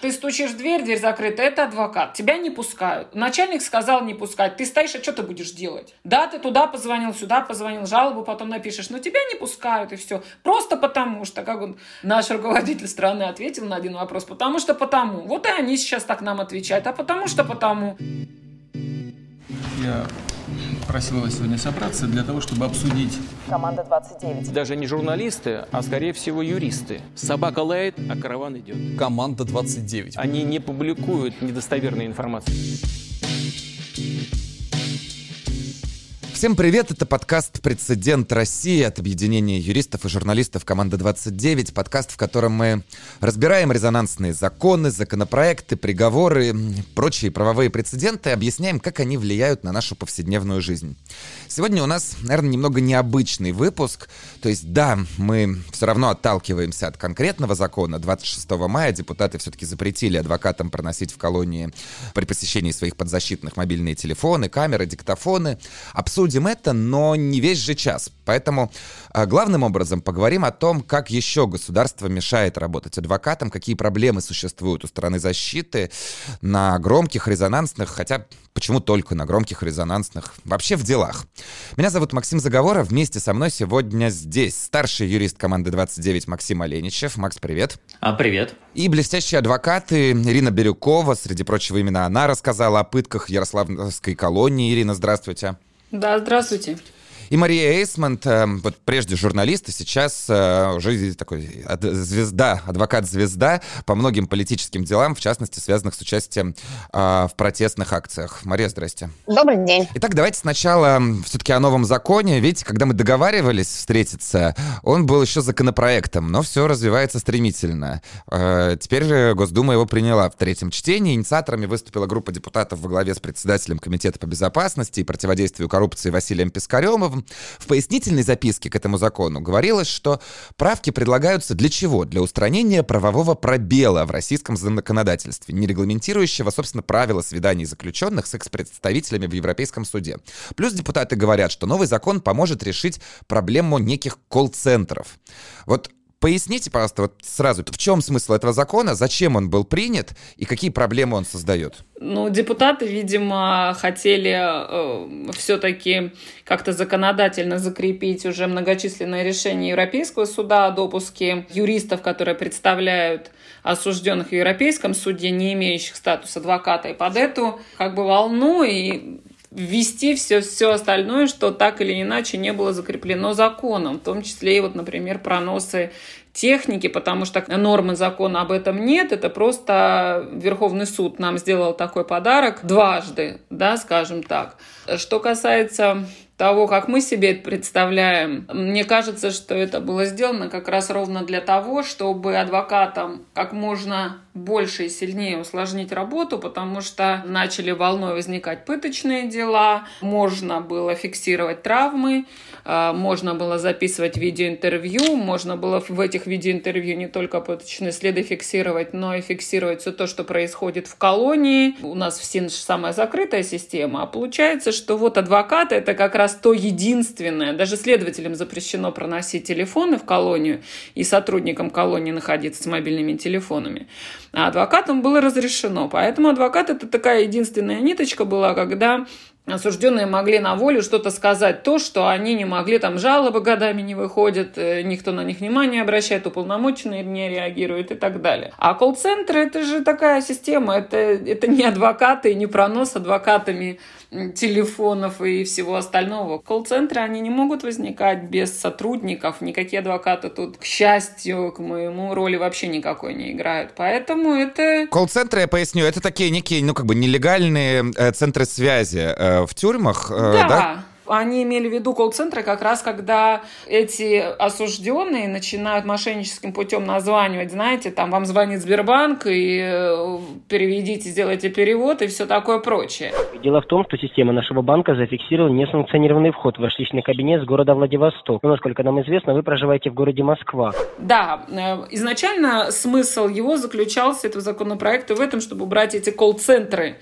Ты стучишь в дверь, дверь закрыта, это адвокат. Тебя не пускают. Начальник сказал не пускать. Ты стоишь, а что ты будешь делать? Да, ты туда позвонил, сюда позвонил, жалобу потом напишешь, но тебя не пускают, и все. Просто потому что, как он, наш руководитель страны ответил на один вопрос, потому что потому. Вот и они сейчас так нам отвечают, а потому что потому. Я просил вас сегодня собраться для того, чтобы обсудить... Команда 29. Даже не журналисты, а скорее всего юристы. Собака лает, а караван идет. Команда 29. Они не публикуют недостоверной информации. Всем привет, это подкаст «Прецедент России» от объединения юристов и журналистов «Команда 29». Подкаст, в котором мы разбираем резонансные законы, законопроекты, приговоры, прочие правовые прецеденты, объясняем, как они влияют на нашу повседневную жизнь. Сегодня у нас, наверное, немного необычный выпуск. То есть, да, мы все равно отталкиваемся от конкретного закона. 26 мая депутаты все-таки запретили адвокатам проносить в колонии при посещении своих подзащитных мобильные телефоны, камеры, диктофоны. Обсудим обсудим это, но не весь же час. Поэтому а, главным образом поговорим о том, как еще государство мешает работать адвокатам, какие проблемы существуют у стороны защиты на громких, резонансных, хотя почему только на громких, резонансных, вообще в делах. Меня зовут Максим Заговоров, вместе со мной сегодня здесь старший юрист команды 29 Максим Оленичев. Макс, привет. А, привет. И блестящие адвокаты Ирина Бирюкова, среди прочего именно она рассказала о пытках Ярославской колонии. Ирина, здравствуйте. Да, здравствуйте. И Мария Эйсмонт, э, вот прежде журналист, а сейчас э, уже такой звезда, адвокат-звезда по многим политическим делам, в частности, связанных с участием э, в протестных акциях. Мария, здрасте. Добрый день. Итак, давайте сначала все-таки о новом законе. Видите, когда мы договаривались встретиться, он был еще законопроектом, но все развивается стремительно. Теперь Госдума его приняла в третьем чтении. Инициаторами выступила группа депутатов во главе с председателем Комитета по безопасности и противодействию коррупции Василием Пискаревым в пояснительной записке к этому закону говорилось, что правки предлагаются для чего? Для устранения правового пробела в российском законодательстве, не регламентирующего, собственно, правила свиданий заключенных с экс-представителями в Европейском суде. Плюс депутаты говорят, что новый закон поможет решить проблему неких колл-центров. Вот Поясните, пожалуйста, вот сразу, в чем смысл этого закона, зачем он был принят и какие проблемы он создает? Ну, депутаты, видимо, хотели э, все-таки как-то законодательно закрепить уже многочисленные решения Европейского суда о допуске юристов, которые представляют осужденных в Европейском суде, не имеющих статуса адвоката, и под эту как бы волну и ввести все, все остальное, что так или иначе не было закреплено законом, в том числе и вот, например, проносы техники, потому что нормы закона об этом нет, это просто Верховный суд нам сделал такой подарок дважды, да, скажем так. Что касается того, как мы себе это представляем, мне кажется, что это было сделано как раз ровно для того, чтобы адвокатам как можно больше и сильнее усложнить работу, потому что начали волной возникать пыточные дела, можно было фиксировать травмы, а, можно было записывать видеоинтервью, можно было в этих видеоинтервью не только пыточные следы фиксировать, но и фиксировать все то, что происходит в колонии. У нас в СИН самая закрытая система, а получается, что вот адвокаты это как раз то единственное, даже следователям запрещено проносить телефоны в колонию и сотрудникам колонии находиться с мобильными телефонами. А адвокатам было разрешено. Поэтому адвокат это такая единственная ниточка была, когда осужденные могли на волю что-то сказать, то, что они не могли, там жалобы годами не выходят, э, никто на них внимание обращает, уполномоченные не реагируют и так далее. А колл-центры это же такая система, это, это не адвокаты, не пронос адвокатами телефонов и всего остального. Колл-центры, они не могут возникать без сотрудников, никакие адвокаты тут, к счастью, к моему, роли вообще никакой не играют. Поэтому это... Колл-центры, я поясню, это такие некие, ну, как бы нелегальные э, центры связи э, в тюрьмах, э, да? да? Они имели в виду колл-центры как раз, когда эти осужденные начинают мошенническим путем названивать, знаете, там вам звонит Сбербанк, и э, переведите, сделайте перевод и все такое прочее. Дело в том, что система нашего банка зафиксировала несанкционированный вход в ваш личный кабинет с города Владивосток. Но, насколько нам известно, вы проживаете в городе Москва. Да, э, изначально смысл его заключался, этого законопроекта, в этом, чтобы убрать эти колл-центры,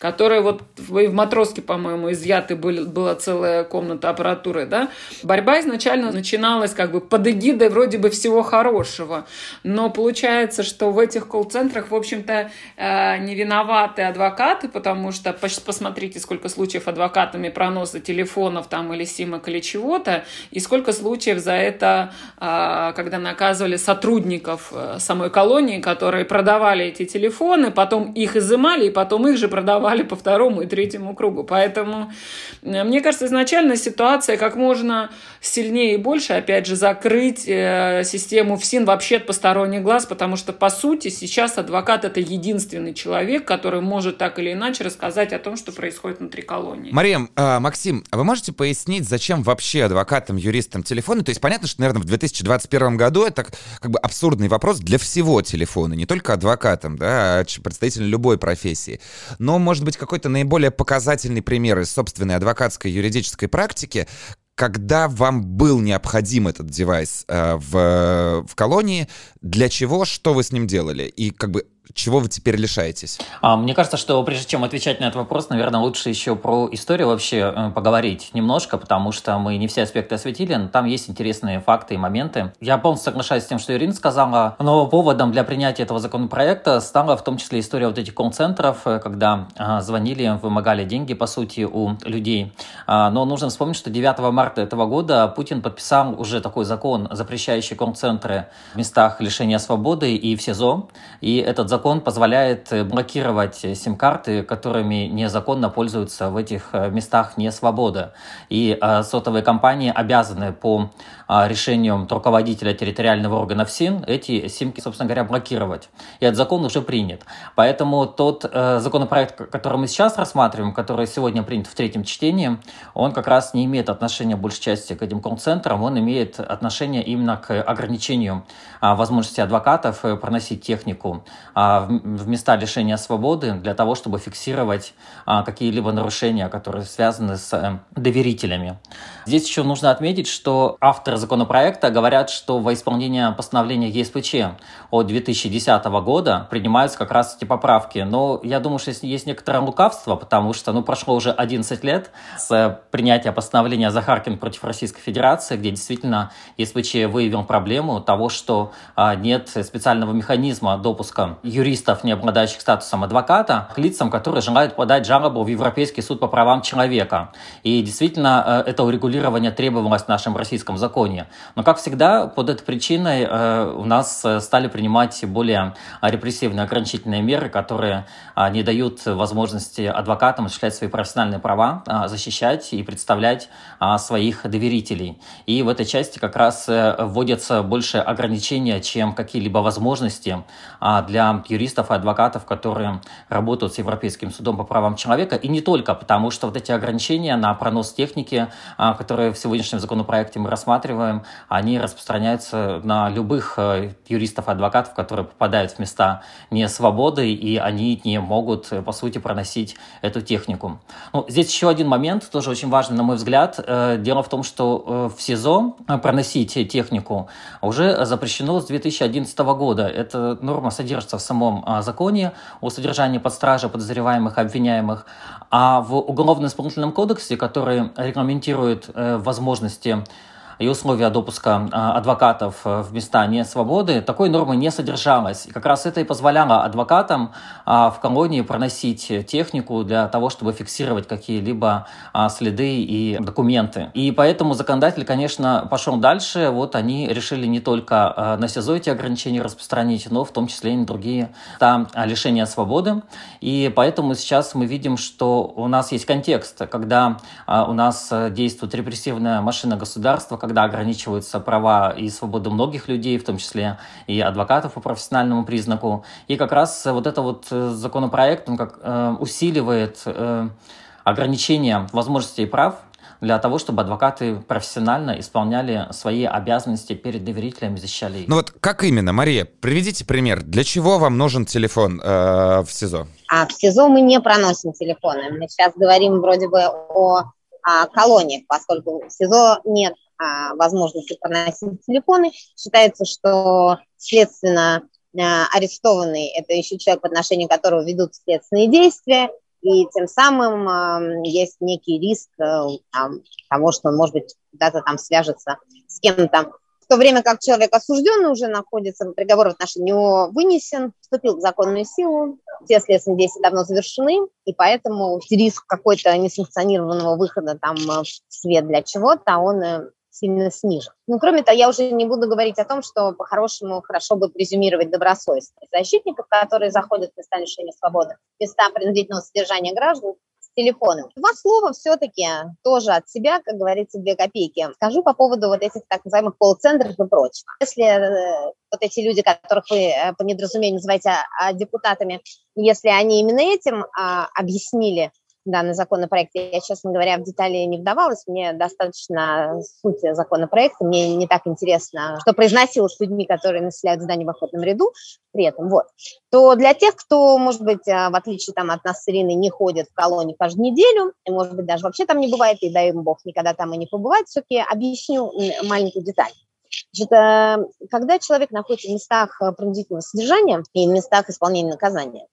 которые вот в Матроске, по-моему, изъяты были, целое целая комната аппаратуры, да. Борьба изначально начиналась как бы под эгидой вроде бы всего хорошего, но получается, что в этих колл-центрах, в общем-то, э, не виноваты адвокаты, потому что посмотрите, сколько случаев адвокатами проноса телефонов там или симок или чего-то, и сколько случаев за это, э, когда наказывали сотрудников э, самой колонии, которые продавали эти телефоны, потом их изымали, и потом их же продавали по второму и третьему кругу. Поэтому, мне кажется, изначально ситуация как можно сильнее и больше, опять же, закрыть систему ФСИН вообще от посторонних глаз, потому что, по сути, сейчас адвокат – это единственный человек, который может так или иначе рассказать о том, что происходит внутри колонии. Мария, э, Максим, а вы можете пояснить, зачем вообще адвокатам, юристам телефоны? То есть понятно, что, наверное, в 2021 году это как бы абсурдный вопрос для всего телефона, не только адвокатам, да, а представителям любой профессии. Но, может быть, какой-то наиболее показательный пример из собственной адвокатской юридической практики, когда вам был необходим этот девайс э, в, в колонии, для чего, что вы с ним делали? И как бы чего вы теперь лишаетесь? А, мне кажется, что прежде чем отвечать на этот вопрос, наверное, лучше еще про историю вообще э, поговорить немножко, потому что мы не все аспекты осветили, но там есть интересные факты и моменты. Я полностью соглашаюсь с тем, что Ирина сказала, но поводом для принятия этого законопроекта стала в том числе история вот этих колл-центров, э, когда а, звонили, вымогали деньги, по сути, у людей. А, но нужно вспомнить, что 9 марта этого года Путин подписал уже такой закон, запрещающий колл-центры в местах лишения свободы и в СИЗО. И этот закон закон позволяет э, блокировать сим-карты, которыми незаконно пользуются в этих э, местах не свобода. И э, сотовые компании обязаны по решению руководителя территориального органа ФСИН эти симки, собственно говоря, блокировать. И этот закон уже принят. Поэтому тот законопроект, который мы сейчас рассматриваем, который сегодня принят в третьем чтении, он как раз не имеет отношения большей части к этим колл-центрам, он имеет отношение именно к ограничению возможности адвокатов проносить технику в места лишения свободы для того, чтобы фиксировать а, какие-либо нарушения, которые связаны с э, доверителями. Здесь еще нужно отметить, что авторы законопроекта говорят, что во исполнение постановления ЕСПЧ от 2010 года принимаются как раз эти поправки. Но я думаю, что есть некоторое лукавство, потому что ну, прошло уже 11 лет с принятия постановления Захаркин против Российской Федерации, где действительно ЕСПЧ выявил проблему того, что а, нет специального механизма допуска юристов, не обладающих статусом адвоката, к лицам, которые желают подать жалобу в Европейский суд по правам человека. И действительно, э, это урегулирование требовалось в нашем российском законе. Но, как всегда, под этой причиной э, у нас э, стали принимать более репрессивные ограничительные меры, которые не дают возможности адвокатам осуществлять свои профессиональные права, защищать и представлять своих доверителей. И в этой части как раз вводятся больше ограничения, чем какие-либо возможности для юристов и адвокатов, которые работают с Европейским судом по правам человека, и не только, потому что вот эти ограничения на пронос техники, а, которые в сегодняшнем законопроекте мы рассматриваем, они распространяются на любых э, юристов адвокатов, которые попадают в места не свободы, и они не могут, э, по сути, проносить эту технику. Ну, здесь еще один момент, тоже очень важный, на мой взгляд. Э, дело в том, что в СИЗО проносить технику уже запрещено с 2011 года. Эта норма содержится в самом а, законе о содержании под стражей подозреваемых, обвиняемых, а в Уголовно-исполнительном кодексе, который регламентирует возможности и условия допуска а, адвокатов э, в места несвободы, такой нормы не содержалось. И как раз это и позволяло адвокатам а, в колонии проносить технику для того, чтобы фиксировать какие-либо а, следы и документы. И поэтому законодатель, конечно, пошел дальше. Вот они решили не только на СИЗО эти ограничения распространить, но в том числе и на другие там, лишения свободы. И поэтому сейчас мы видим, что у нас есть контекст, когда у нас э, действует репрессивная машина государства, когда ограничиваются права и свободы многих людей, в том числе и адвокатов по профессиональному признаку. И как раз вот это вот э, законопроект, он как э, усиливает э, ограничения возможностей и прав для того, чтобы адвокаты профессионально исполняли свои обязанности перед доверителями, защищали их. Ну вот как именно, Мария, приведите пример. Для чего вам нужен телефон э, в СИЗО? А в СИЗО мы не проносим телефоны. Мы сейчас говорим вроде бы о, о колониях, поскольку в СИЗО нет а, возможности проносить телефоны. Считается, что следственно а, арестованный – это еще человек, в отношении которого ведут следственные действия, и тем самым э, есть некий риск там, того, что он, может быть, куда-то там свяжется с кем-то. В то время как человек осужденный уже находится, приговор в отношении него вынесен, вступил в законную силу, все следственные действия давно завершены, и поэтому риск какой-то несанкционированного выхода там в свет для чего-то, он э, сильно снижен. Ну, кроме того, я уже не буду говорить о том, что по-хорошему хорошо бы презюмировать добросовестность защитников, которые заходят в места лишения свободы, места принудительного содержания граждан, с телефоном. Два слова все-таки тоже от себя, как говорится, две копейки. Скажу по поводу вот этих так называемых колл-центров и прочего. Если э, вот эти люди, которых вы э, по недоразумению называете а, депутатами, если они именно этим а, объяснили данный законопроект. Я, честно говоря, в детали не вдавалась. Мне достаточно сути законопроекта. Мне не так интересно, что произносилось с людьми, которые населяют здание в охотном ряду при этом. Вот. То для тех, кто, может быть, а, в отличие там, от нас с Ириной, не ходит в колонию каждую неделю, и, может быть, даже вообще там не бывает, и дай им бог никогда там и не побывает, все-таки объясню маленькую деталь. Значит, э, когда человек находится в местах э, принудительного содержания и в местах исполнения наказания,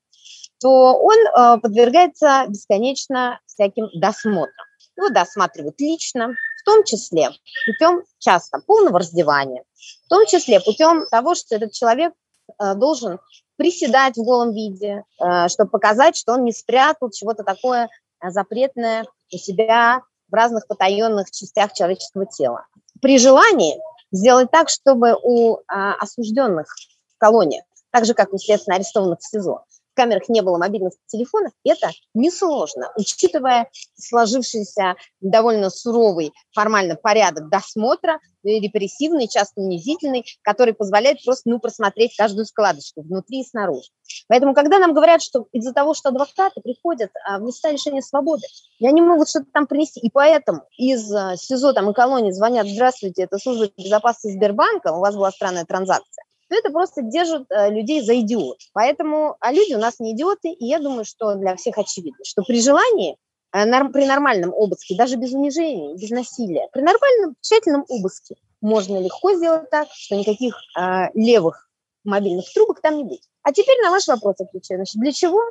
то он э, подвергается бесконечно всяким досмотрам. Его досматривают лично, в том числе путем часто полного раздевания, в том числе путем того, что этот человек э, должен приседать в голом виде, э, чтобы показать, что он не спрятал чего-то такое запретное у себя в разных потаенных частях человеческого тела. При желании сделать так, чтобы у осужденных в колониях, так же, как у следственно арестованных в СИЗО, камерах не было мобильных телефонов, это несложно, учитывая сложившийся довольно суровый формально порядок досмотра, репрессивный, часто унизительный, который позволяет просто ну, просмотреть каждую складочку внутри и снаружи. Поэтому, когда нам говорят, что из-за того, что адвокаты приходят а, в места лишения свободы, и они могут что-то там принести, и поэтому из а, СИЗО там, и колонии звонят, здравствуйте, это служба безопасности Сбербанка, у вас была странная транзакция, то это просто держит э, людей за идиот. Поэтому, а люди у нас не идиоты, и я думаю, что для всех очевидно, что при желании, э, при нормальном обыске, даже без унижения, без насилия, при нормальном тщательном обыске можно легко сделать так, что никаких э, левых мобильных трубок там не будет. А теперь на ваш вопрос отвечаю. Значит, для чего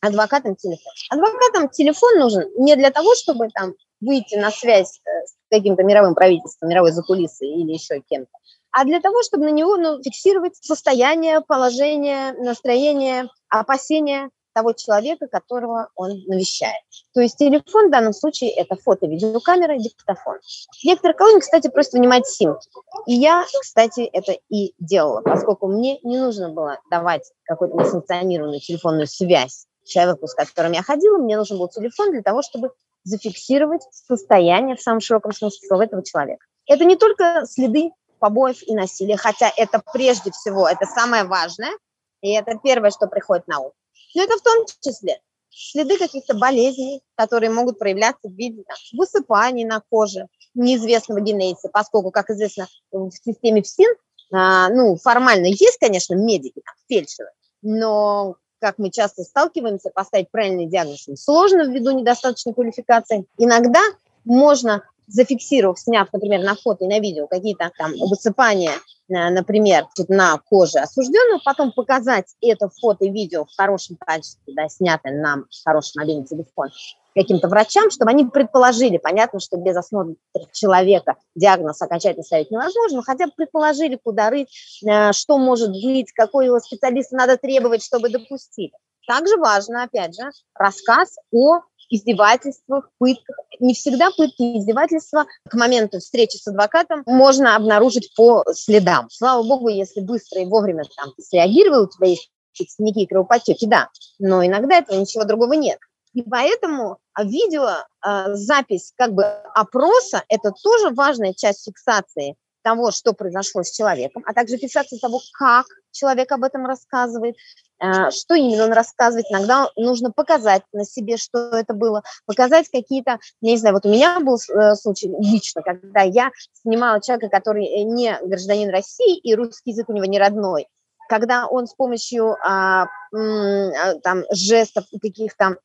адвокатам телефон? Адвокатам телефон нужен не для того, чтобы там выйти на связь э, с каким-то мировым правительством, мировой закулисой или еще кем-то, а для того, чтобы на него ну, фиксировать состояние, положение, настроение, опасения того человека, которого он навещает. То есть телефон в данном случае это фото, видеокамера диктофон. Некоторые колонии, кстати, просят вынимать симки. И я, кстати, это и делала, поскольку мне не нужно было давать какую-то несанкционированную телефонную связь человеку, с которым я ходила, мне нужен был телефон для того, чтобы зафиксировать состояние в самом широком смысле слова этого человека. Это не только следы побоев и насилия, хотя это прежде всего, это самое важное, и это первое, что приходит на ум. Но это в том числе следы каких-то болезней, которые могут проявляться в виде там, высыпаний на коже неизвестного генезиса, поскольку, как известно, в системе ФСИН, а, ну, формально есть, конечно, медики, фельдшеры, но как мы часто сталкиваемся, поставить правильный диагноз сложно ввиду недостаточной квалификации. Иногда можно зафиксировав, сняв, например, на фото и на видео какие-то там высыпания, э, например, на коже осужденного, потом показать это фото и видео в хорошем качестве, да, снятое нам в хороший мобильный телефон, каким-то врачам, чтобы они предположили, понятно, что без осмотра человека диагноз окончательно ставить невозможно, но хотя бы предположили, куда рыть, э, что может быть, какой его специалиста надо требовать, чтобы допустили. Также важно, опять же, рассказ о издевательствах, пытках. Не всегда пытки и издевательства к моменту встречи с адвокатом можно обнаружить по следам. Слава богу, если быстро и вовремя там среагировал, у тебя есть синяки и кровоподтеки, да, но иногда этого ничего другого нет. И поэтому а, видео, а, запись как бы опроса – это тоже важная часть фиксации того, что произошло с человеком, а также фиксация того, как человек об этом рассказывает, э, что именно он рассказывает. Иногда нужно показать на себе, что это было, показать какие-то, не знаю, вот у меня был э, случай лично, когда я снимала человека, который э, не гражданин России, и русский язык у него не родной, когда он с помощью а, там, жестов и каких-то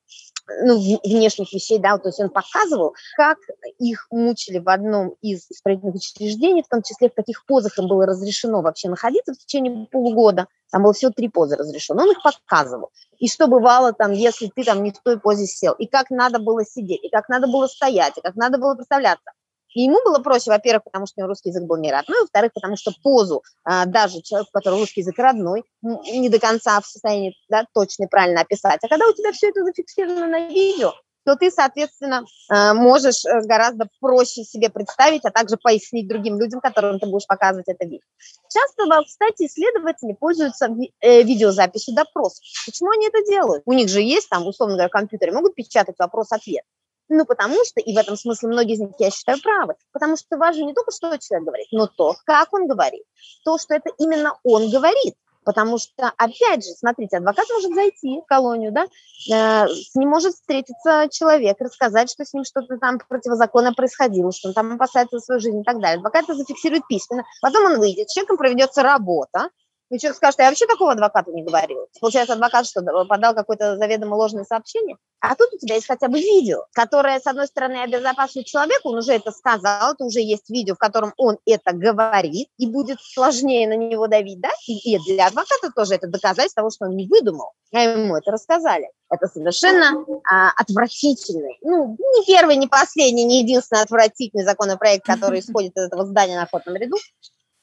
ну, внешних вещей, да, то есть он показывал, как их мучили в одном из исправительных учреждений, в том числе в каких позах им было разрешено вообще находиться в течение полугода. Там было всего три позы разрешено. Он их показывал. И что бывало там, если ты там не в той позе сел, и как надо было сидеть, и как надо было стоять, и как надо было представляться. И ему было проще, во-первых, потому что у него русский язык был не родной, во-вторых, потому что позу а, даже человек, у которого русский язык родной, не до конца в состоянии да, точно и правильно описать. А когда у тебя все это зафиксировано на видео, то ты, соответственно, а, можешь э, гораздо проще себе представить, а также пояснить другим людям, которым ты будешь показывать это видео. Часто, кстати, исследователи пользуются э, видеозаписью допросов. Почему они это делают? У них же есть там, условно говоря, компьютеры, могут печатать вопрос-ответ. Ну, потому что, и в этом смысле многие из них, я считаю, правы, потому что важно не только, что человек говорит, но то, как он говорит, то, что это именно он говорит. Потому что, опять же, смотрите, адвокат может зайти в колонию, да, э, с ним может встретиться человек, рассказать, что с ним что-то там противозаконно происходило, что он там опасается за свою жизнь и так далее. Адвокат это зафиксирует письменно. Потом он выйдет, с человеком проведется работа, и человек скажет, я вообще такого адвокату не говорил. Получается, адвокат что, подал какое-то заведомо ложное сообщение? А тут у тебя есть хотя бы видео, которое, с одной стороны, обезопасивает человека, он уже это сказал, это уже есть видео, в котором он это говорит, и будет сложнее на него давить, да? И, и для адвоката тоже это доказательство того, что он не выдумал, а ему это рассказали. Это совершенно а, отвратительный, ну, не первый, не последний, не единственный отвратительный законопроект, который исходит из этого здания на охотном ряду,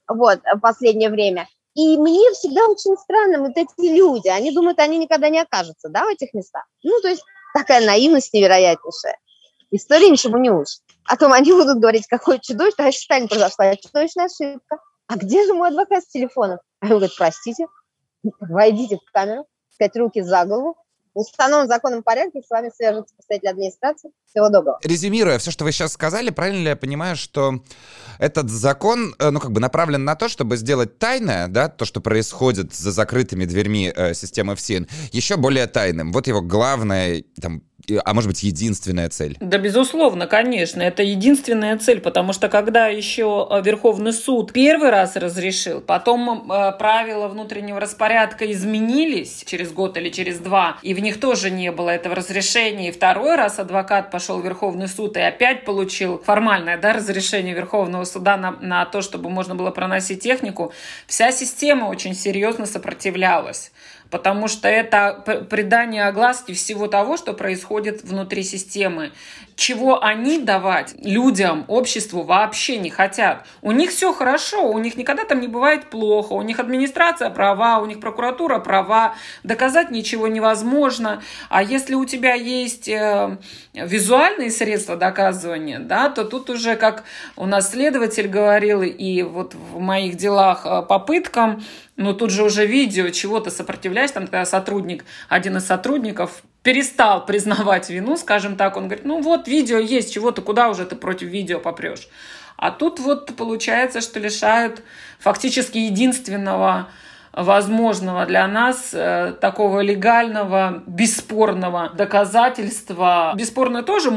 вот, в последнее время. И мне всегда очень странно вот эти люди, они думают, они никогда не окажутся, да, в этих местах. Ну, то есть такая наивность невероятнейшая. История ничего не учит. А то они будут говорить, какой чудовищ, товарищ Сталин произошла чудовищная ошибка. А где же мой адвокат с телефоном? А он говорит, простите, войдите в камеру, сказать руки за голову, в установленном законном порядке с вами свяжется представитель администрации. Всего доброго. Резюмируя все, что вы сейчас сказали, правильно ли я понимаю, что этот закон, э, ну, как бы направлен на то, чтобы сделать тайное, да, то, что происходит за закрытыми дверьми э, системы ФСИН, еще более тайным. Вот его главное, там, а может быть, единственная цель? Да, безусловно, конечно. Это единственная цель, потому что когда еще э, Верховный суд первый раз разрешил, потом э, правила внутреннего распорядка изменились через год или через два, и в них тоже не было этого разрешения. И второй раз адвокат пошел в Верховный суд и опять получил формальное да, разрешение Верховного суда на, на то, чтобы можно было проносить технику. Вся система очень серьезно сопротивлялась потому что это придание огласки всего того, что происходит внутри системы чего они давать людям, обществу вообще не хотят. У них все хорошо, у них никогда там не бывает плохо, у них администрация права, у них прокуратура права, доказать ничего невозможно. А если у тебя есть э, визуальные средства доказывания, да, то тут уже, как у нас следователь говорил, и вот в моих делах э, попыткам, ну тут же уже видео, чего то сопротивляешь, там когда сотрудник, один из сотрудников перестал признавать вину, скажем так, он говорит, ну вот видео есть, чего ты, куда уже ты против видео попрешь. А тут вот получается, что лишают фактически единственного возможного для нас э, такого легального, бесспорного доказательства. Бесспорно тоже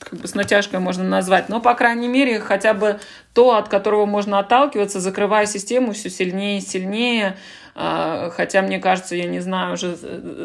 как бы с натяжкой можно назвать, но, по крайней мере, хотя бы то, от которого можно отталкиваться, закрывая систему все сильнее и сильнее, хотя, мне кажется, я не знаю, уже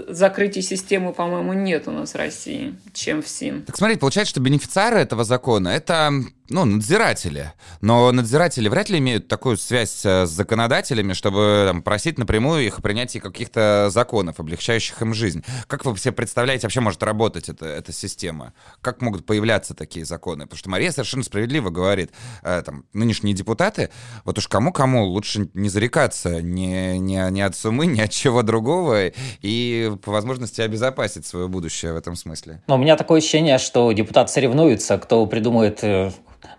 закрытия системы, по-моему, нет у нас в России, чем в СИН. Так смотрите, получается, что бенефициары этого закона — это ну, надзиратели. Но надзиратели вряд ли имеют такую связь с законодателями, чтобы там, просить напрямую их о принятии каких-то законов, облегчающих им жизнь. Как вы себе представляете, вообще может работать эта, эта система? Как могут появляться такие законы? Потому что Мария совершенно справедливо говорит, э, там, нынешние депутаты, вот уж кому-кому лучше не зарекаться не, не ни, от сумы, ни от чего другого, и по возможности обезопасить свое будущее в этом смысле. Но у меня такое ощущение, что депутаты соревнуются, кто придумает э,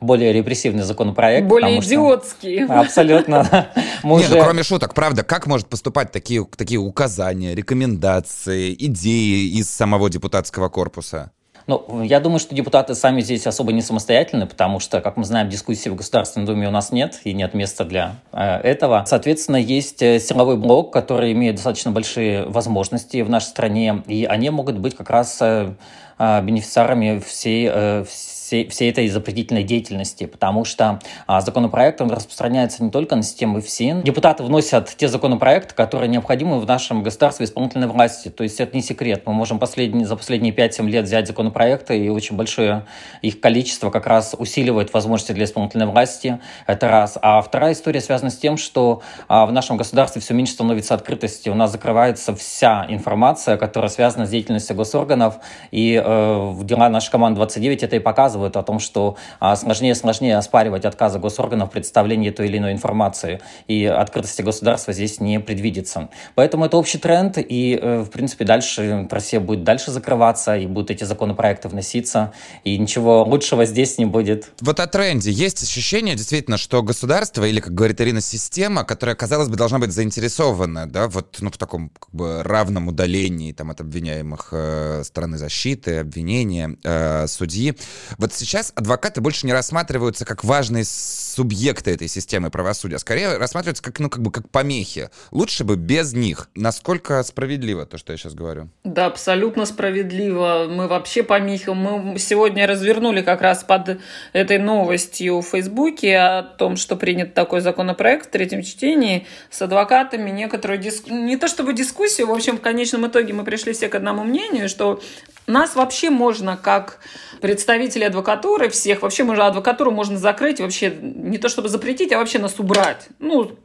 более репрессивный законопроект. Более идиотский. Что... Абсолютно. Нет, ну, кроме шуток, правда, как может поступать такие, такие указания, рекомендации, идеи из самого депутатского корпуса? Ну, я думаю, что депутаты сами здесь особо не самостоятельны, потому что, как мы знаем, дискуссии в Государственной Думе у нас нет, и нет места для э, этого. Соответственно, есть э, силовой блок, который имеет достаточно большие возможности в нашей стране, и они могут быть как раз э, э, бенефициарами всей, э, всей, всей этой запретительной деятельности, потому что а, законопроект он распространяется не только на систему ФСИН. Депутаты вносят те законопроекты, которые необходимы в нашем государстве исполнительной власти. То есть это не секрет. Мы можем последние, за последние 5-7 лет взять законопроекты, и очень большое их количество как раз усиливает возможности для исполнительной власти. Это раз. А вторая история связана с тем, что а, в нашем государстве все меньше становится открытости. У нас закрывается вся информация, которая связана с деятельностью госорганов. И э, дела нашей команды 29 это и показывают о том, что э, сложнее и сложнее оспаривать отказы госорганов в представлении той или иной информации. И открытости государства здесь не предвидится. Поэтому это общий тренд. И, э, в принципе, дальше Россия будет дальше закрываться, и будут эти законопроекты вноситься. И ничего лучшего здесь не будет. Вот о тренде. Есть ощущение, действительно, что государство, или, как говорит Ирина, система, которая, казалось бы, должна быть заинтересована, да, вот ну, в таком как бы равном удалении там, от обвиняемых э, стороны защиты, обвинения, э, судьи. Вот сейчас адвокаты больше не рассматриваются как важные субъекты этой системы правосудия, а скорее рассматриваются как, ну, как бы как помехи. Лучше бы без них. Насколько справедливо то, что я сейчас говорю? Да, абсолютно справедливо. Мы вообще помехи. Мы сегодня развернули как раз под этой новостью в Фейсбуке о том, что принят такой законопроект в третьем чтении с адвокатами. Некоторую диск... не то чтобы дискуссию, в общем, в конечном итоге мы пришли все к одному мнению, что нас вообще можно, как представители адвокатуры всех, вообще мы же адвокатуру можно закрыть, вообще не то чтобы запретить, а вообще нас убрать. Ну,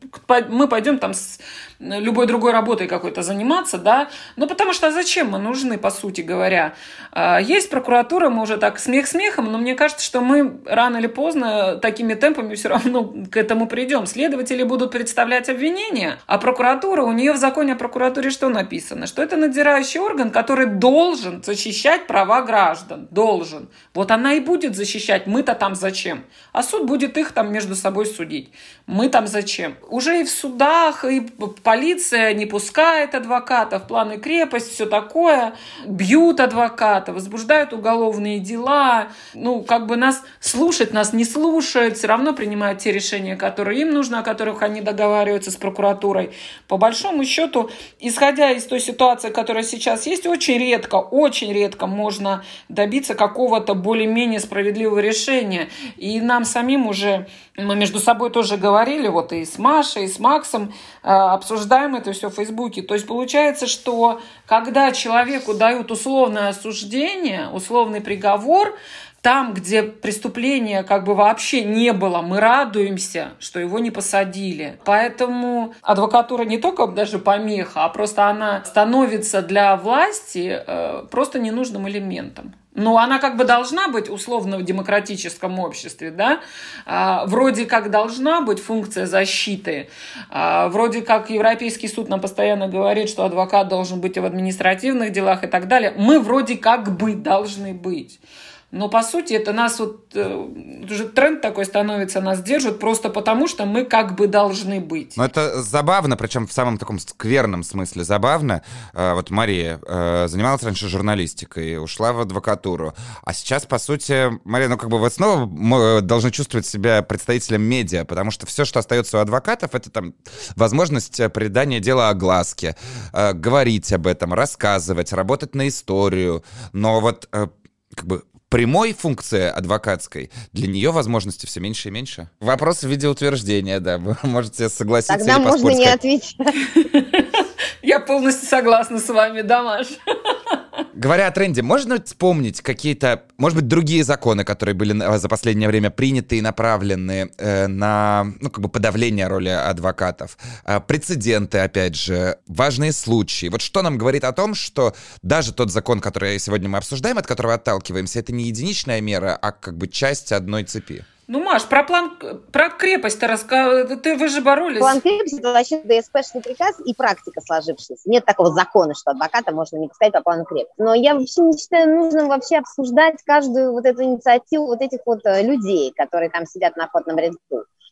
мы пойдем там с любой другой работой какой-то заниматься, да, ну потому что зачем мы нужны, по сути говоря. А, есть прокуратура, мы уже так смех смехом, но мне кажется, что мы рано или поздно такими темпами все равно к этому придем. Следователи будут представлять обвинения, а прокуратура, у нее в законе о прокуратуре что написано? Что это надзирающий орган, который должен защищать права граждан, должен. Вот она и будет защищать, мы-то там зачем? А суд будет их там между собой судить. Мы там зачем? Уже и в судах, и полиция не пускает адвокатов, планы крепость, все такое, бьют адвоката, возбуждают уголовные дела, ну, как бы нас слушать, нас не слушают, все равно принимают те решения, которые им нужны, о которых они договариваются с прокуратурой. По большому счету, исходя из той ситуации, которая сейчас есть, очень редко, очень редко можно добиться какого-то более-менее справедливого решения. И нам самим уже, мы между собой тоже говорили, вот и с Машей, и с Максом, э, обсуждали обсуждаем это все в Фейсбуке. То есть получается, что когда человеку дают условное осуждение, условный приговор, там, где преступления как бы вообще не было, мы радуемся, что его не посадили. Поэтому адвокатура не только даже помеха, а просто она становится для власти э, просто ненужным элементом. Ну, она как бы должна быть условно в демократическом обществе, да? А, вроде как должна быть функция защиты. А, вроде как Европейский суд нам постоянно говорит, что адвокат должен быть в административных делах и так далее. Мы вроде как бы должны быть. Но по сути это нас вот э, уже тренд такой становится, нас держит просто потому, что мы как бы должны быть. Но это забавно, причем в самом таком скверном смысле забавно. Э, вот Мария э, занималась раньше журналистикой, ушла в адвокатуру, а сейчас по сути Мария, ну как бы вы снова должны чувствовать себя представителем медиа, потому что все, что остается у адвокатов, это там возможность придания дела огласке, говорить об этом, рассказывать, работать на историю. Но вот как бы прямой функции адвокатской, для нее возможности все меньше и меньше. Вопрос в виде утверждения, да. Вы можете согласиться Тогда или можно не ответить. Я полностью согласна с вами, да, Маш? Говоря о тренде, можно вспомнить какие-то, может быть, другие законы, которые были за последнее время приняты и направлены э, на, ну, как бы подавление роли адвокатов? Э, прецеденты, опять же, важные случаи. Вот что нам говорит о том, что даже тот закон, который сегодня мы обсуждаем, от которого отталкиваемся, это не единичная мера, а как бы часть одной цепи? Ну, Маш, про план, про крепость-то рассказывай. Ты, вы же боролись. План крепости – это вообще ДСПшный приказ и практика сложившаяся. Нет такого закона, что адвоката можно не пускать по плану крепости. Но я вообще не считаю нужным вообще обсуждать каждую вот эту инициативу вот этих вот э, людей, которые там сидят на охотном ряду.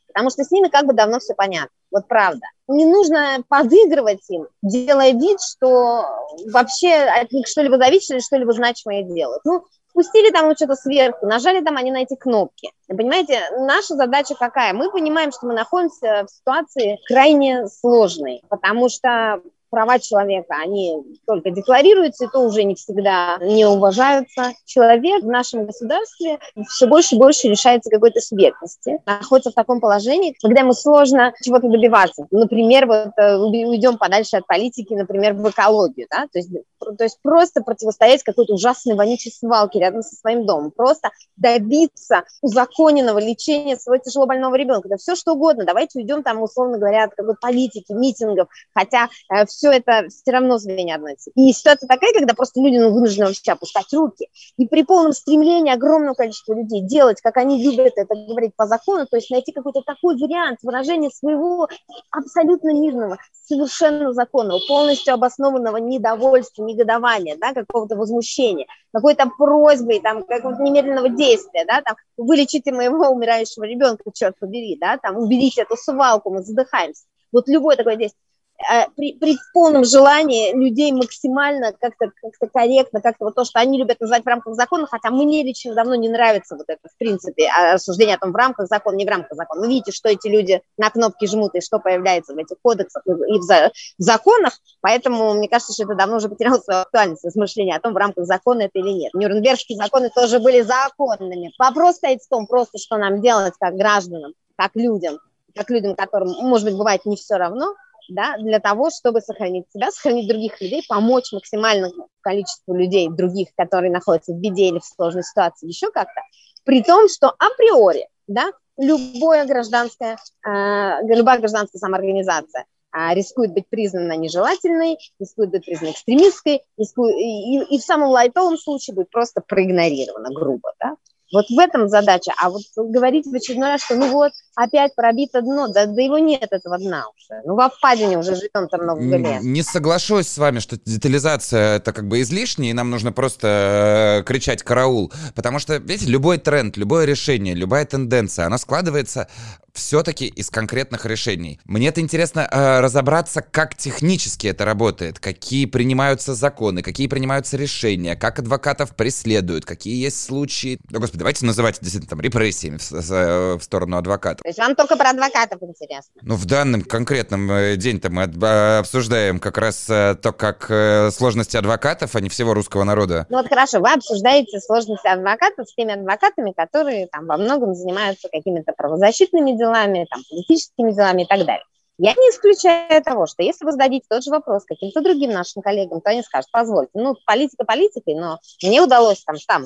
Потому что с ними как бы давно все понятно. Вот правда. Не нужно подыгрывать им, делая вид, что вообще от них что-либо зависит или что-либо значимое делают. Ну, спустили там что-то сверху, нажали там они на эти кнопки. Понимаете, наша задача какая? Мы понимаем, что мы находимся в ситуации крайне сложной, потому что права человека, они только декларируются, и то уже не всегда не уважаются. Человек в нашем государстве все больше и больше лишается какой-то субъектности, находится в таком положении, когда ему сложно чего-то добиваться. Например, вот э, уйдем подальше от политики, например, в экологию, да, то есть, то есть просто противостоять какой-то ужасной вонючей свалке рядом со своим домом, просто добиться узаконенного лечения своего тяжело больного ребенка, да все что угодно, давайте уйдем там, условно говоря, от какой-то политики, митингов, хотя э, все это все равно звенья одной И ситуация такая, когда просто люди ну, вынуждены вообще опускать руки, и при полном стремлении огромного количества людей делать, как они любят это говорить по закону, то есть найти какой-то такой вариант выражения своего абсолютно мирного, совершенно законного, полностью обоснованного недовольства, негодования, да, какого-то возмущения, какой-то просьбы, там, какого-то немедленного действия, да, там, вылечите моего умирающего ребенка, черт побери, да, там, уберите эту свалку, мы задыхаемся. Вот любое такое действие. Э, при, при полном желании людей максимально как-то как корректно, как-то вот то, что они любят называть в рамках закона, хотя мне лично давно не нравится вот это, в принципе, осуждение о том, в рамках закона, не в рамках закона. Вы видите, что эти люди на кнопки жмут и что появляется в этих кодексах и в, в законах, поэтому мне кажется, что это давно уже потеряло свою актуальность, размышления о том, в рамках закона это или нет. Нюрнбергские законы тоже были законными. Вопрос стоит в том просто, что нам делать как гражданам, как людям, как людям, которым, может быть, бывает не все равно, да, для того, чтобы сохранить себя, сохранить других людей, помочь максимальному количеству людей, других, которые находятся в беде или в сложной ситуации, еще как-то, при том, что априори, да, любое гражданское, э, любая гражданская самоорганизация э, рискует быть признана нежелательной, рискует быть признана экстремистской, рискует, и, и в самом лайтовом случае будет просто проигнорирована грубо, да. Вот в этом задача. А вот говорить в очередной раз, что ну вот, опять пробито дно, да, да его нет, этого дна уже. Ну, во впадине уже живем там много лет. Не соглашусь с вами, что детализация это как бы излишне, и нам нужно просто э, кричать «караул». Потому что, видите, любой тренд, любое решение, любая тенденция, она складывается все-таки из конкретных решений. Мне это интересно э, разобраться, как технически это работает, какие принимаются законы, какие принимаются решения, как адвокатов преследуют, какие есть случаи, ну, господи, давайте называть действительно там репрессиями в, в, в сторону адвокатов. То есть вам только про адвокатов интересно? Ну, в данном конкретном э, день-то мы э, обсуждаем как раз э, то, как сложности адвокатов, а не всего русского народа. Ну вот хорошо, вы обсуждаете сложности адвокатов с теми адвокатами, которые там во многом занимаются какими-то правозащитными делами, делами, там, политическими делами и так далее. Я не исключаю того, что если вы зададите тот же вопрос каким-то другим нашим коллегам, то они скажут, позвольте, ну, политика политикой, но мне удалось там, там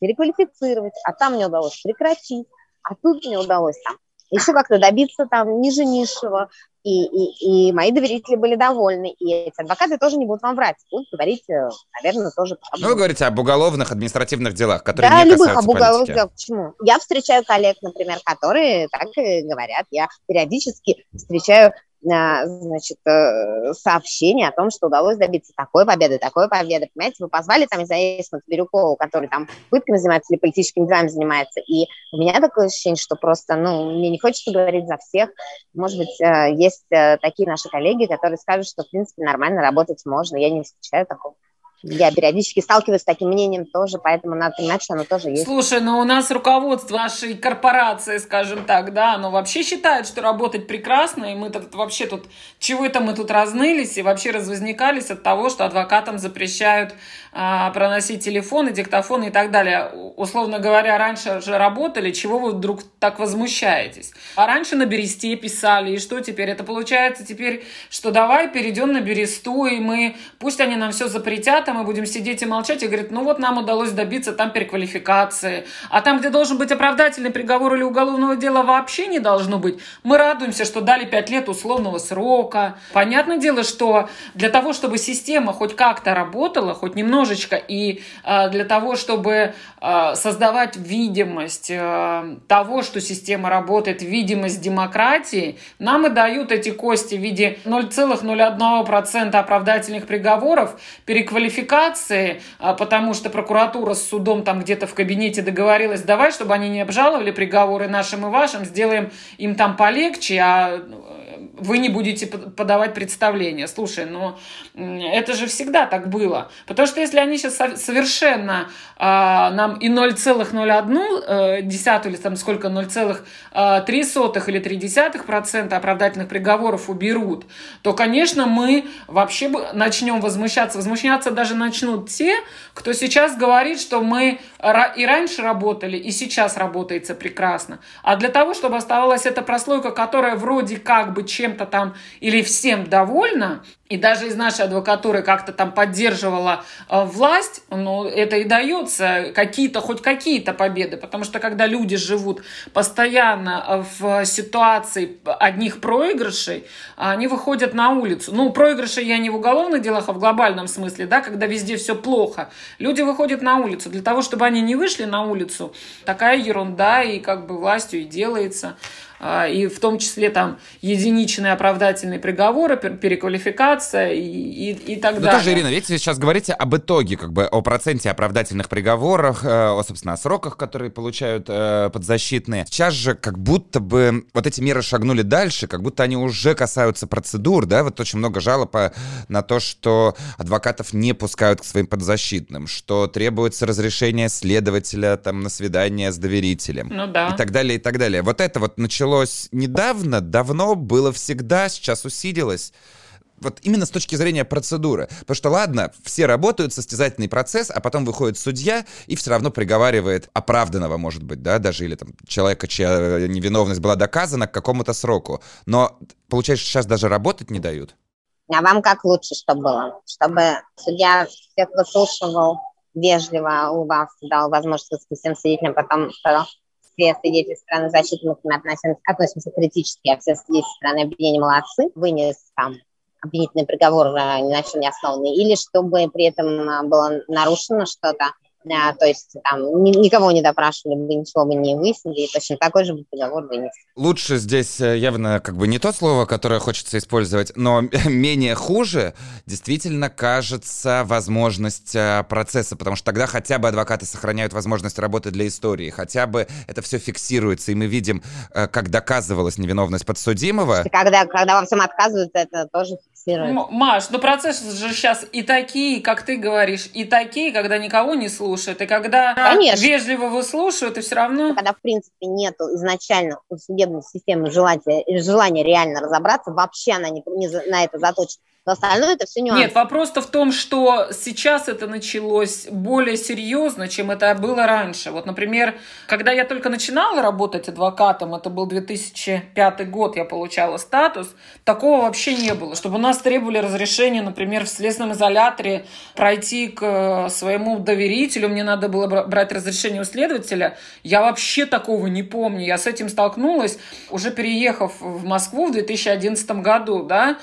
переквалифицировать, а там мне удалось прекратить, а тут мне удалось там еще как-то добиться там ниже низшего, и, и, и мои доверители были довольны, и эти адвокаты тоже не будут вам врать, будут говорить, э, наверное, тоже правду. Ну, вы говорите об уголовных, административных делах, которые да, не любых об уголовных делах. Почему? Я встречаю коллег, например, которые так и говорят. Я периодически встречаю значит, э, сообщение о том, что удалось добиться такой победы, такой победы. Понимаете, вы позвали там известного Бирюкова, который там пытками занимается или политическими делами занимается, и у меня такое ощущение, что просто, ну, мне не хочется говорить за всех. Может быть, э, есть э, такие наши коллеги, которые скажут, что, в принципе, нормально работать можно. Я не исключаю такого. Я периодически сталкиваюсь с таким мнением тоже, поэтому надо понимать, что оно тоже есть. Слушай, ну у нас руководство нашей корпорации, скажем так, да, оно вообще считает, что работать прекрасно, и мы тут вообще тут, чего это мы тут разнылись и вообще развозникались от того, что адвокатам запрещают а, проносить телефоны, диктофоны и так далее. Условно говоря, раньше же работали, чего вы вдруг так возмущаетесь? А раньше на бересте писали, и что теперь? Это получается теперь, что давай перейдем на бересту, и мы, пусть они нам все запретят, а мы будем сидеть и молчать, и говорит, ну вот нам удалось добиться там переквалификации, а там, где должен быть оправдательный приговор или уголовного дела, вообще не должно быть. Мы радуемся, что дали 5 лет условного срока. Понятное дело, что для того, чтобы система хоть как-то работала, хоть немножечко, и э, для того, чтобы э, создавать видимость э, того, что система работает, видимость демократии, нам и дают эти кости в виде 0,01% оправдательных приговоров, переквалификации квалификации, а, потому что прокуратура с судом там где-то в кабинете договорилась, давай, чтобы они не обжаловали приговоры нашим и вашим, сделаем им там полегче, а вы не будете подавать представление. Слушай, ну это же всегда так было. Потому что если они сейчас совершенно а, нам и 0,01 э, десятую или там сколько 0,3 а, или 3 процента оправдательных приговоров уберут, то, конечно, мы вообще начнем возмущаться. Возмущаться даже начнут те, кто сейчас говорит, что мы и раньше работали, и сейчас работается прекрасно. А для того, чтобы оставалась эта прослойка, которая вроде как бы чем-то там или всем довольна, и даже из нашей адвокатуры как-то там поддерживала э, власть, ну, это и дается какие-то, хоть какие-то победы, потому что когда люди живут постоянно в ситуации одних проигрышей, они выходят на улицу. Ну, проигрыши я не в уголовных делах, а в глобальном смысле, да, когда везде все плохо. Люди выходят на улицу. Для того, чтобы они не вышли на улицу, такая ерунда и как бы властью и делается. А, и в том числе там единичные оправдательные приговоры, переквалификация и, и, и так Но далее. тоже, Ирина, видите, вы сейчас говорите об итоге, как бы о проценте оправдательных приговоров, э, о, собственно, о сроках, которые получают э, подзащитные. Сейчас же как будто бы вот эти меры шагнули дальше, как будто они уже касаются процедур, да, вот очень много жалоб э, на то, что адвокатов не пускают к своим подзащитным, что требуется разрешение следователя там на свидание с доверителем. Ну да. И так далее, и так далее. Вот это вот началось началось недавно, давно, было всегда, сейчас усилилось вот именно с точки зрения процедуры. Потому что, ладно, все работают, состязательный процесс, а потом выходит судья и все равно приговаривает оправданного, может быть, да, даже или там человека, чья невиновность была доказана к какому-то сроку. Но, получается, сейчас даже работать не дают. А вам как лучше, чтобы было? Чтобы судья всех выслушивал, вежливо улыбался, дал возможность всем свидетелям потом сказал, все свидетели стороны защиты мы относимся, относимся критически, а все свидетели стороны обвинения молодцы, вынес там обвинительный приговор ни на чем не основанный, или чтобы при этом а, было нарушено что-то, а, то есть там никого не допрашивали бы, ничего бы не выяснили, и точно такой же приговор вынес. Лучше здесь э, явно как бы не то слово, которое хочется использовать, но менее хуже действительно кажется возможность э, процесса, потому что тогда хотя бы адвокаты сохраняют возможность работы для истории, хотя бы это все фиксируется, и мы видим, э, как доказывалась невиновность подсудимого. Когда, когда во всем отказываются, это тоже фиксируется. Маш, ну процессы же сейчас и такие, как ты говоришь, и такие, когда никого не слушают, и когда Конечно. вежливо выслушивают, и все равно... Когда, в принципе, нету изначально у судебной системы желания, желания реально разобраться, вообще она не, не на это заточена. Но остальное это все нюансы. Нет, вопрос-то в том, что сейчас это началось более серьезно, чем это было раньше. Вот, например, когда я только начинала работать адвокатом, это был 2005 год, я получала статус, такого вообще не было. Чтобы у нас требовали разрешения, например, в следственном изоляторе пройти к э, своему доверителю, мне надо было брать разрешение у следователя, я вообще такого не помню. Я с этим столкнулась, уже переехав в Москву в 2011 году, да,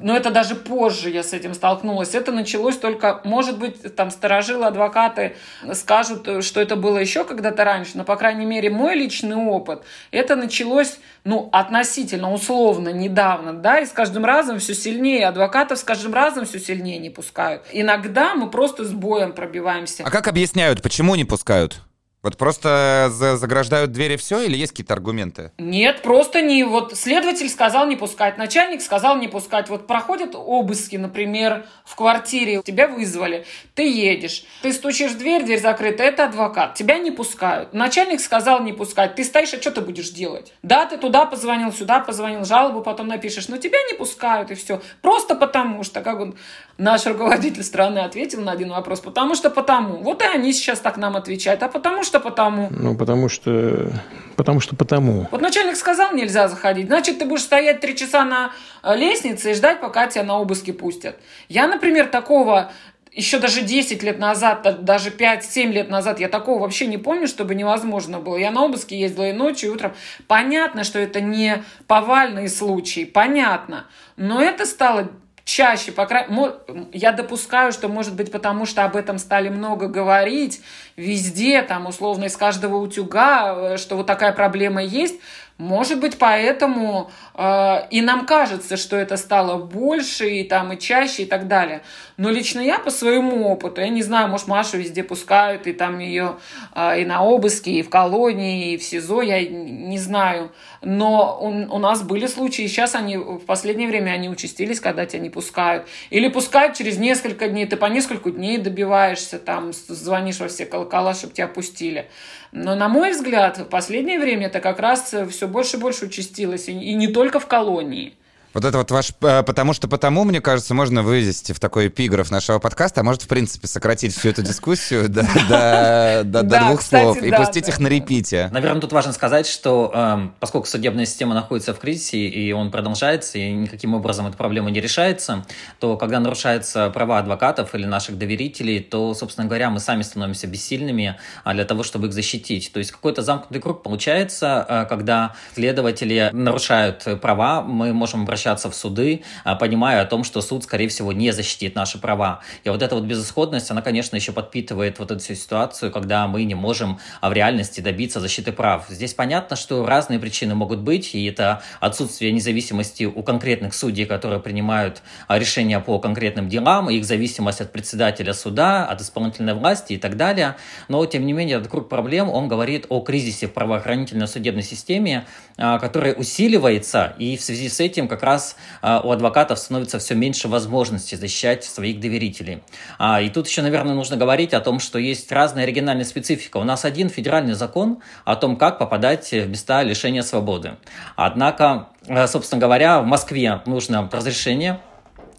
но это даже позже я с этим столкнулась. Это началось только, может быть, там сторожилы, адвокаты скажут, что это было еще когда-то раньше, но, по крайней мере, мой личный опыт, это началось, ну, относительно, условно, недавно, да, и с каждым разом все сильнее, адвокатов с каждым разом все сильнее не пускают. Иногда мы просто с боем пробиваемся. А как объясняют, почему не пускают? Вот просто заграждают двери все или есть какие-то аргументы? Нет, просто не. Вот следователь сказал не пускать, начальник сказал не пускать. Вот проходят обыски, например, в квартире, тебя вызвали, ты едешь, ты стучишь в дверь, дверь закрыта, это адвокат, тебя не пускают. Начальник сказал не пускать, ты стоишь, а что ты будешь делать? Да, ты туда позвонил, сюда позвонил, жалобу потом напишешь, но тебя не пускают и все. Просто потому что, как он, наш руководитель страны ответил на один вопрос, потому что потому. Вот и они сейчас так нам отвечают, а потому что что потому? Ну, потому что... Потому что потому. Вот начальник сказал, нельзя заходить. Значит, ты будешь стоять три часа на э, лестнице и ждать, пока тебя на обыски пустят. Я, например, такого еще даже 10 лет назад, даже 5-7 лет назад я такого вообще не помню, чтобы невозможно было. Я на обыски ездила и ночью, и утром. Понятно, что это не повальные случаи, понятно. Но это стало чаще, по крайней я допускаю, что может быть потому, что об этом стали много говорить везде, там условно из каждого утюга, э, что вот такая проблема есть, Может быть, поэтому э, и нам кажется, что это стало больше и там и чаще и так далее. Но лично я по своему опыту, я не знаю, может, Машу везде пускают, и там ее э, и на обыски, и в колонии, и в СИЗО, я не знаю. Но у, у нас были случаи, сейчас они в последнее время они участились, когда тебя не пускают. Или пускают через несколько дней, ты по несколько дней добиваешься, там звонишь во все колокола, чтобы тебя пустили. Но, на мой взгляд, в последнее время это как раз все больше и больше участилось, и, и не только в колонии. Вот это вот ваш э, «потому что потому», мне кажется, можно вывести в такой эпиграф нашего подкаста, а может, в принципе, сократить всю эту дискуссию до двух слов и пустить их на репите. Наверное, тут важно сказать, что эм, поскольку судебная система находится в кризисе, и он продолжается, и никаким образом эта проблема не решается, то когда нарушаются права адвокатов или наших доверителей, то, собственно говоря, мы сами становимся бессильными а, для того, чтобы их защитить. То есть какой-то замкнутый круг получается, э, когда следователи нарушают права, мы можем обращаться обращаться в суды, а, понимая о том, что суд, скорее всего, не защитит наши права. И вот эта вот безысходность, она, конечно, еще подпитывает вот эту всю ситуацию, когда мы не можем а, в реальности добиться защиты прав. Здесь понятно, что разные причины могут быть, и это отсутствие независимости у конкретных судей, которые принимают а, решения по конкретным делам, их зависимость от председателя суда, от исполнительной власти и так далее. Но, тем не менее, этот круг проблем, он говорит о кризисе в правоохранительной судебной системе, который усиливается, и в связи с этим как раз раз а, у адвокатов становится все меньше возможностей защищать своих доверителей. А, и тут еще, наверное, нужно говорить о том, что есть разная оригинальная специфика. У нас один федеральный закон о том, как попадать в места лишения свободы. Однако, а, собственно говоря, в Москве нужно разрешение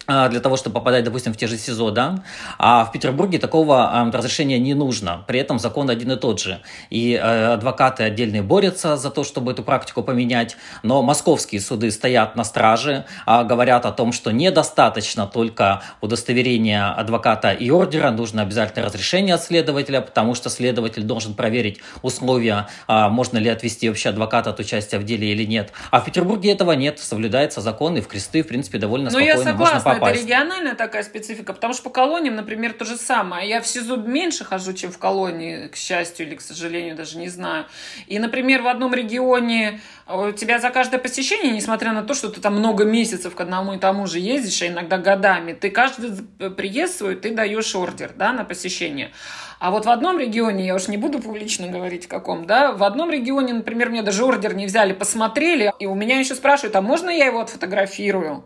для того, чтобы попадать, допустим, в те же СИЗО, да, а в Петербурге такого э, разрешения не нужно, при этом закон один и тот же. И э, адвокаты отдельные борются за то, чтобы эту практику поменять, но московские суды стоят на страже, э, говорят о том, что недостаточно только удостоверения адвоката и ордера, нужно обязательно разрешение от следователя, потому что следователь должен проверить условия, э, можно ли отвести вообще адвоката от участия в деле или нет. А в Петербурге этого нет, соблюдается закон, и в кресты, в принципе, довольно но спокойно можно попасть это региональная такая специфика, потому что по колониям, например, то же самое. Я в СИЗО меньше хожу, чем в колонии, к счастью или к сожалению, даже не знаю. И, например, в одном регионе э, у тебя за каждое посещение, несмотря на то, что ты там много месяцев к одному и тому же ездишь, а иногда годами, ты каждый приезд свой, ты даешь ордер да, на посещение. А вот в одном регионе, я уж не буду публично говорить в каком, да, в одном регионе, например, мне даже ордер не взяли, посмотрели, и у меня еще спрашивают, а можно я его отфотографирую?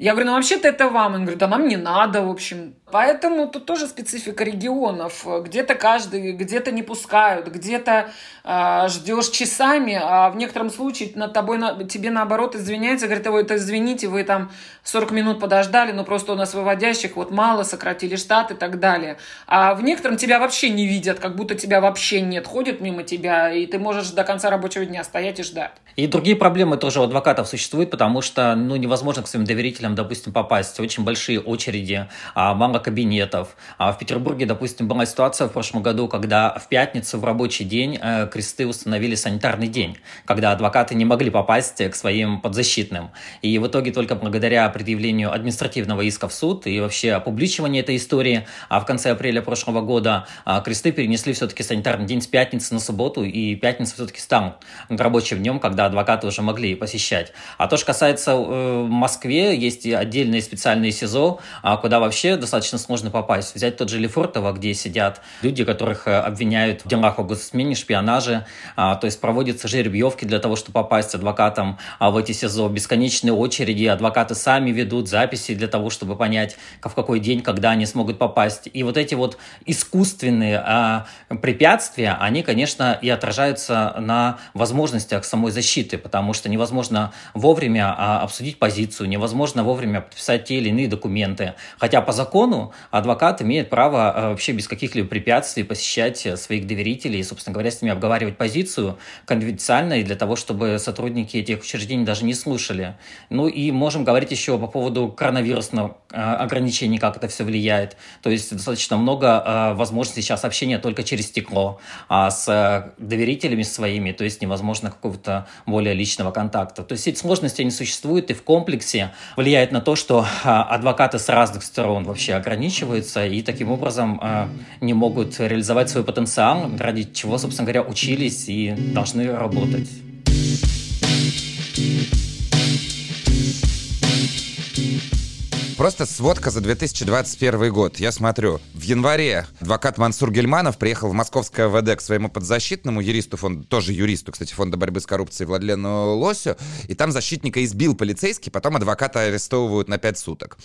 Я говорю, ну вообще-то это вам. Он говорит, да нам не надо, в общем. Поэтому тут тоже специфика регионов. Где-то каждый, где-то не пускают, где-то э, ждешь часами, а в некотором случае над тобой, на, тебе наоборот извиняются, говорят, ой, это извините, вы там 40 минут подождали, но просто у нас выводящих вот мало, сократили штат и так далее. А в некотором тебя вообще не видят, как будто тебя вообще нет, ходят мимо тебя, и ты можешь до конца рабочего дня стоять и ждать. И другие проблемы тоже у адвокатов существуют, потому что ну, невозможно к своим доверителям, допустим, попасть. Очень большие очереди, а, мало кабинетов. А в Петербурге, допустим, была ситуация в прошлом году, когда в пятницу в рабочий день э, кресты установили санитарный день, когда адвокаты не могли попасть к своим подзащитным. И в итоге только благодаря предъявлению административного иска в суд и вообще опубличиванию этой истории, а в конце апреля прошлого года а, кресты перенесли все-таки санитарный день с пятницы на субботу, и пятница все-таки стал рабочим днем, когда адвокаты уже могли посещать. А то, что касается э, Москве, есть отдельные специальные СИЗО, а, куда вообще достаточно сложно попасть. Взять тот же Лефортово, где сидят люди, которых э, обвиняют в делах о госизмене, шпионаже, а, то есть проводятся жеребьевки для того, чтобы попасть адвокатам а, в эти СИЗО, бесконечные очереди, адвокаты сами ведут записи для того, чтобы понять, в какой день, когда они смогут попасть. И вот эти вот искусственные препятствия, они, конечно, и отражаются на возможностях самой защиты, потому что невозможно вовремя обсудить позицию, невозможно вовремя подписать те или иные документы. Хотя по закону адвокат имеет право а, вообще без каких-либо препятствий посещать своих доверителей и, собственно говоря, с ними обговаривать позицию конфиденциально и для того, чтобы сотрудники этих учреждений даже не слушали. Ну и можем говорить еще по поводу коронавирусного а, ограничений, как это все влияет. То есть достаточно много возможностей сейчас общения только через стекло а с доверителями своими, то есть невозможно какого-то более личного контакта. То есть эти сложности, они существуют и в комплексе влияет на то, что а, адвокаты с разных сторон вообще ограничиваются и таким образом а, не могут реализовать свой потенциал, ради чего, собственно говоря, учились и должны работать. Просто сводка за 2021 год. Я смотрю, в январе адвокат Мансур Гельманов приехал в московское ВД к своему подзащитному юристу, фонд, тоже юристу, кстати, фонда борьбы с коррупцией Владлену Лосю, и там защитника избил полицейский, потом адвоката арестовывают на 5 суток.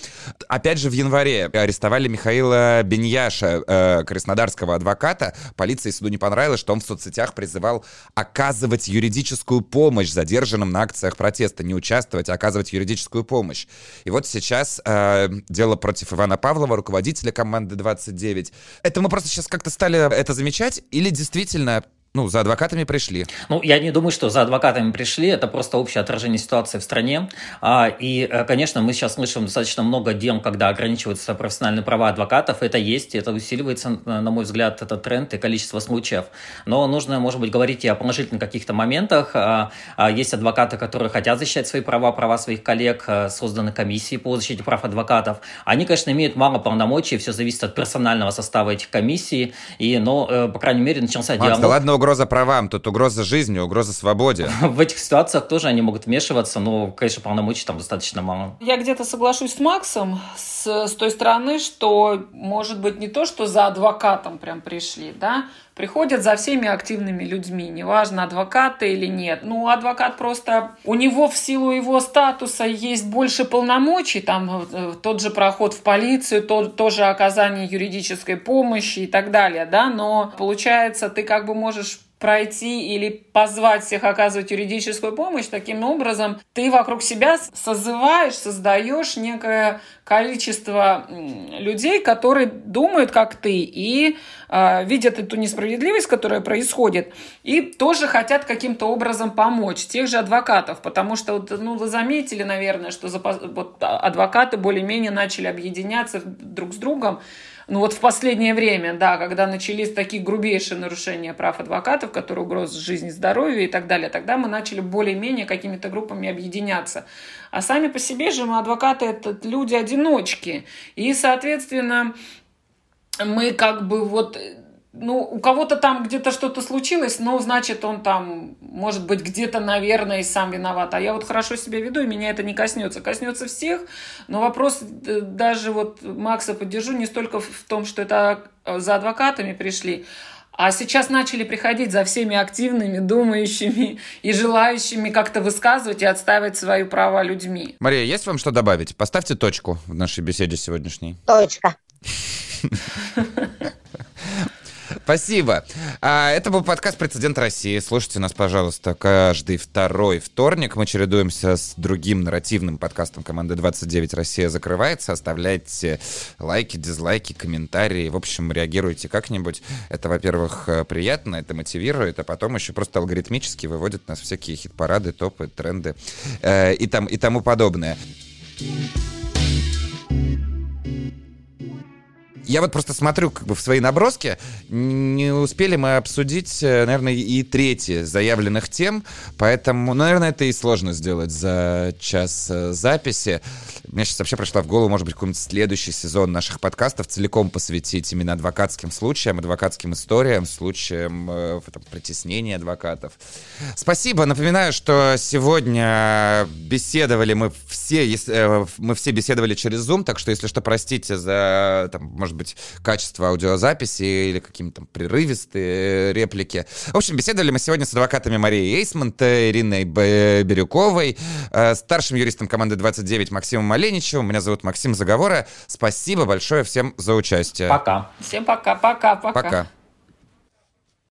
Опять же, в январе арестовали Михаила Беньяша, э, краснодарского адвоката. Полиции суду не понравилось, что он в соцсетях призывал оказывать юридическую помощь задержанным на акциях протеста, не участвовать, а оказывать юридическую помощь. И вот сейчас э, дело против Ивана Павлова, руководителя команды 29. Это мы просто сейчас как-то стали это замечать или действительно ну, за адвокатами пришли. Ну, я не думаю, что за адвокатами пришли. Это просто общее отражение ситуации в стране. А, и, э, конечно, мы сейчас слышим достаточно много дел, когда ограничиваются профессиональные права адвокатов. Это есть, это усиливается, на мой взгляд, этот тренд и количество случаев. Но нужно, может быть, говорить и о положительных каких-то моментах. А, а, есть адвокаты, которые хотят защищать свои права, права своих коллег, созданы комиссии по защите прав адвокатов. Они, конечно, имеют мало полномочий, все зависит от персонального состава этих комиссий. И, но, э, по крайней мере, начался Макс, диалог. Да ладно, угроза правам, тут угроза жизни, угроза свободе. В этих ситуациях тоже они могут вмешиваться, но, конечно, полномочий там достаточно мало. Я где-то соглашусь с Максом с, с той стороны, что, может быть, не то, что за адвокатом прям пришли, да, приходят за всеми активными людьми, неважно, адвокаты или нет. Ну, адвокат просто, у него в силу его статуса есть больше полномочий, там э, тот же проход в полицию, то, тоже оказание юридической помощи и так далее, да, но получается, ты как бы можешь пройти или позвать всех оказывать юридическую помощь, таким образом ты вокруг себя созываешь, создаешь некое количество людей, которые думают как ты и э, видят эту несправедливость, которая происходит, и тоже хотят каким-то образом помочь тех же адвокатов, потому что вот, ну, вы заметили, наверное, что вот, адвокаты более-менее начали объединяться друг с другом, ну вот в последнее время, да, когда начались такие грубейшие нарушения прав адвокатов, которые угрозы жизни, здоровью и так далее, тогда мы начали более-менее какими-то группами объединяться. А сами по себе же мы адвокаты это люди-одиночки. И, соответственно, мы как бы вот ну, у кого-то там где-то что-то случилось, но, значит, он там, может быть, где-то, наверное, и сам виноват. А я вот хорошо себя веду, и меня это не коснется. Коснется всех, но вопрос э, даже вот Макса поддержу не столько в том, что это э, за адвокатами пришли, а сейчас начали приходить за всеми активными, думающими и желающими как-то высказывать и отстаивать свои права людьми. Мария, есть вам что добавить? Поставьте точку в нашей беседе сегодняшней. Точка. Спасибо. А, это был подкаст «Прецедент России». Слушайте нас, пожалуйста, каждый второй вторник. Мы чередуемся с другим нарративным подкастом команды 29 «Россия закрывается». Оставляйте лайки, дизлайки, комментарии. В общем, реагируйте как-нибудь. Это, во-первых, приятно, это мотивирует, а потом еще просто алгоритмически выводит нас всякие хит-парады, топы, тренды э, и, там, и тому подобное. Я вот просто смотрю как бы в свои наброски, не успели мы обсудить, э, наверное, и трети заявленных тем, поэтому, ну, наверное, это и сложно сделать за час э, записи. Мне сейчас вообще пришла в голову, может быть, какой-нибудь следующий сезон наших подкастов целиком посвятить именно адвокатским случаям, адвокатским историям, случаям э, там, притеснения адвокатов. Спасибо. Напоминаю, что сегодня беседовали мы все, э, мы все беседовали через Zoom, так что, если что, простите за, там, может может быть, качество аудиозаписи или какие-то там прерывистые реплики. В общем, беседовали мы сегодня с адвокатами Марией Эйсмонт, Ириной Бирюковой, э, старшим юристом команды 29 Максимом Маленичевым. Меня зовут Максим Заговора. Спасибо большое всем за участие. Пока. Всем пока, пока, пока. Пока.